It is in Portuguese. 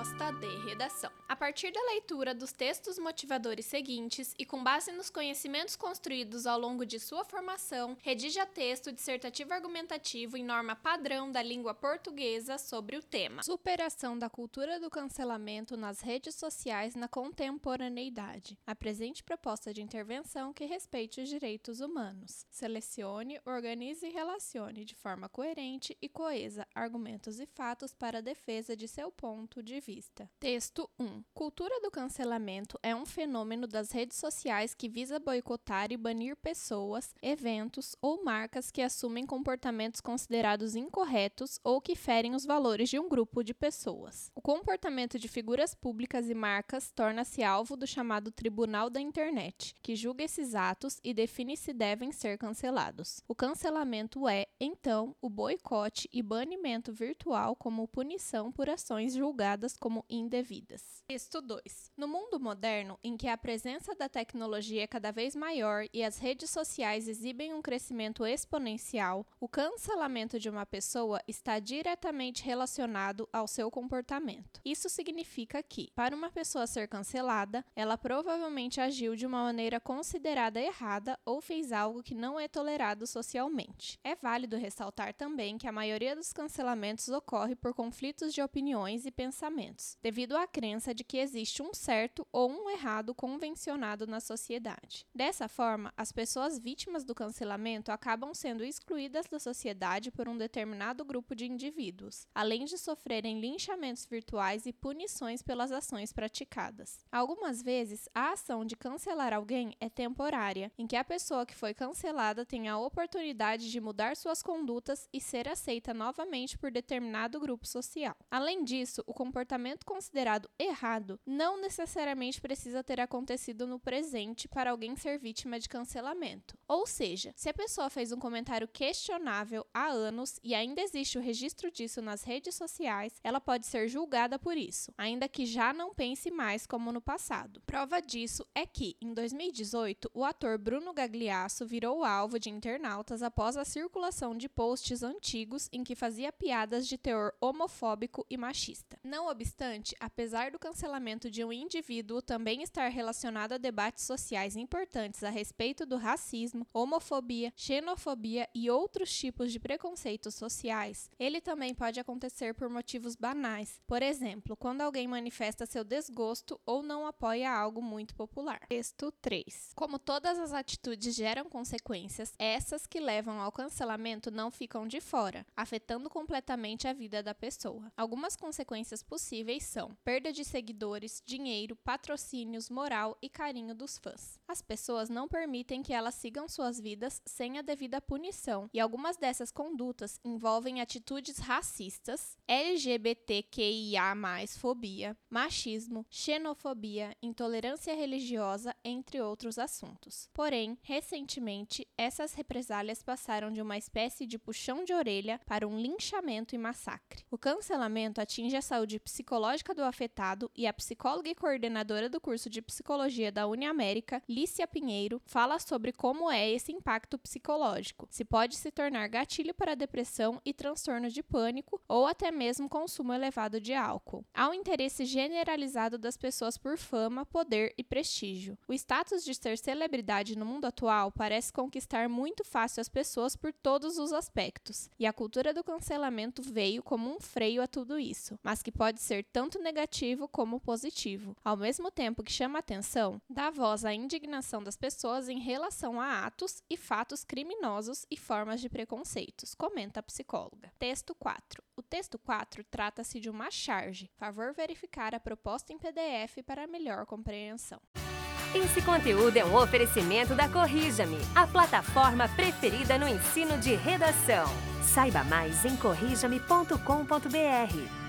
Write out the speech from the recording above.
Proposta de redação. A partir da leitura dos textos motivadores seguintes e com base nos conhecimentos construídos ao longo de sua formação, redija texto dissertativo argumentativo em norma padrão da língua portuguesa sobre o tema: Superação da cultura do cancelamento nas redes sociais na contemporaneidade. Apresente proposta de intervenção que respeite os direitos humanos. Selecione, organize e relacione de forma coerente e coesa argumentos e fatos para a defesa de seu ponto de vista. Texto 1. Cultura do cancelamento é um fenômeno das redes sociais que visa boicotar e banir pessoas, eventos ou marcas que assumem comportamentos considerados incorretos ou que ferem os valores de um grupo de pessoas. O comportamento de figuras públicas e marcas torna-se alvo do chamado Tribunal da Internet, que julga esses atos e define se devem ser cancelados. O cancelamento é, então, o boicote e banimento virtual como punição por ações julgadas como indevidas. Texto 2. No mundo moderno, em que a presença da tecnologia é cada vez maior e as redes sociais exibem um crescimento exponencial, o cancelamento de uma pessoa está diretamente relacionado ao seu comportamento. Isso significa que, para uma pessoa ser cancelada, ela provavelmente agiu de uma maneira considerada errada ou fez algo que não é tolerado socialmente. É válido ressaltar também que a maioria dos cancelamentos ocorre por conflitos de opiniões e pensamentos, devido à crença de que existe um certo ou um errado convencionado na sociedade. Dessa forma, as pessoas vítimas do cancelamento acabam sendo excluídas da sociedade por um determinado grupo de indivíduos, além de sofrerem linchamentos virtuais e punições pelas ações praticadas. Algumas vezes, a ação de cancelar alguém é temporária, em que a pessoa que foi cancelada tem a oportunidade de mudar suas condutas e ser aceita novamente por determinado grupo social. Além disso, o comportamento considerado errado não necessariamente precisa ter acontecido no presente para alguém ser vítima de cancelamento. Ou seja, se a pessoa fez um comentário questionável há anos e ainda existe o registro disso nas redes sociais, ela pode ser julgada por isso, ainda que já não pense mais como no passado. Prova disso é que, em 2018, o ator Bruno Gagliasso virou alvo de internautas após a circulação de posts antigos em que fazia piadas de teor homofóbico e machista. Não obstante, apesar do cancelamento de um indivíduo também estar relacionado a debates sociais importantes a respeito do racismo, homofobia, xenofobia e outros tipos de preconceitos sociais, ele também pode acontecer por motivos banais. Por exemplo, quando alguém manifesta seu desgosto ou não apoia algo muito popular. Texto 3. Como todas as atitudes geram consequências, essas que levam ao cancelamento não ficam de fora, afetando completamente a vida da pessoa. Algumas consequências possíveis são perda de seguidores, dinheiro, patrocínios, moral e carinho dos fãs. As pessoas não permitem que elas sigam suas vidas sem a devida punição, e algumas dessas condutas envolvem atitudes racistas, LGBTQIA, fobia, machismo, xenofobia, intolerância religiosa, entre outros assuntos. Porém, recentemente, essas represálias passaram de uma espécie de puxão de orelha para um linchamento e massacre. O cancelamento atinge a saúde psicológica do afetado e a psicóloga e coordenadora do curso de psicologia da Uniamérica, Lícia Pinheiro, fala sobre como é esse impacto psicológico. Se pode se tornar gatilho para depressão e transtorno de pânico ou até mesmo consumo elevado de álcool. Há um interesse generalizado das pessoas por fama, poder e prestígio. O status de ser celebridade no mundo atual parece conquistar muito fácil as pessoas por todos os aspectos, e a cultura do cancelamento veio como um freio a tudo isso, mas que pode ser tanto negativo como positivo. Ao mesmo tempo que chama atenção, dá voz à indignação das pessoas em relação a atos e fatos criminosos e formas de preconceitos, comenta a psicóloga. Texto 4. O texto 4 trata-se de uma charge. Favor verificar a proposta em PDF para melhor compreensão. Esse conteúdo é um oferecimento da Corrija-me, a plataforma preferida no ensino de redação. Saiba mais em corrijame.com.br.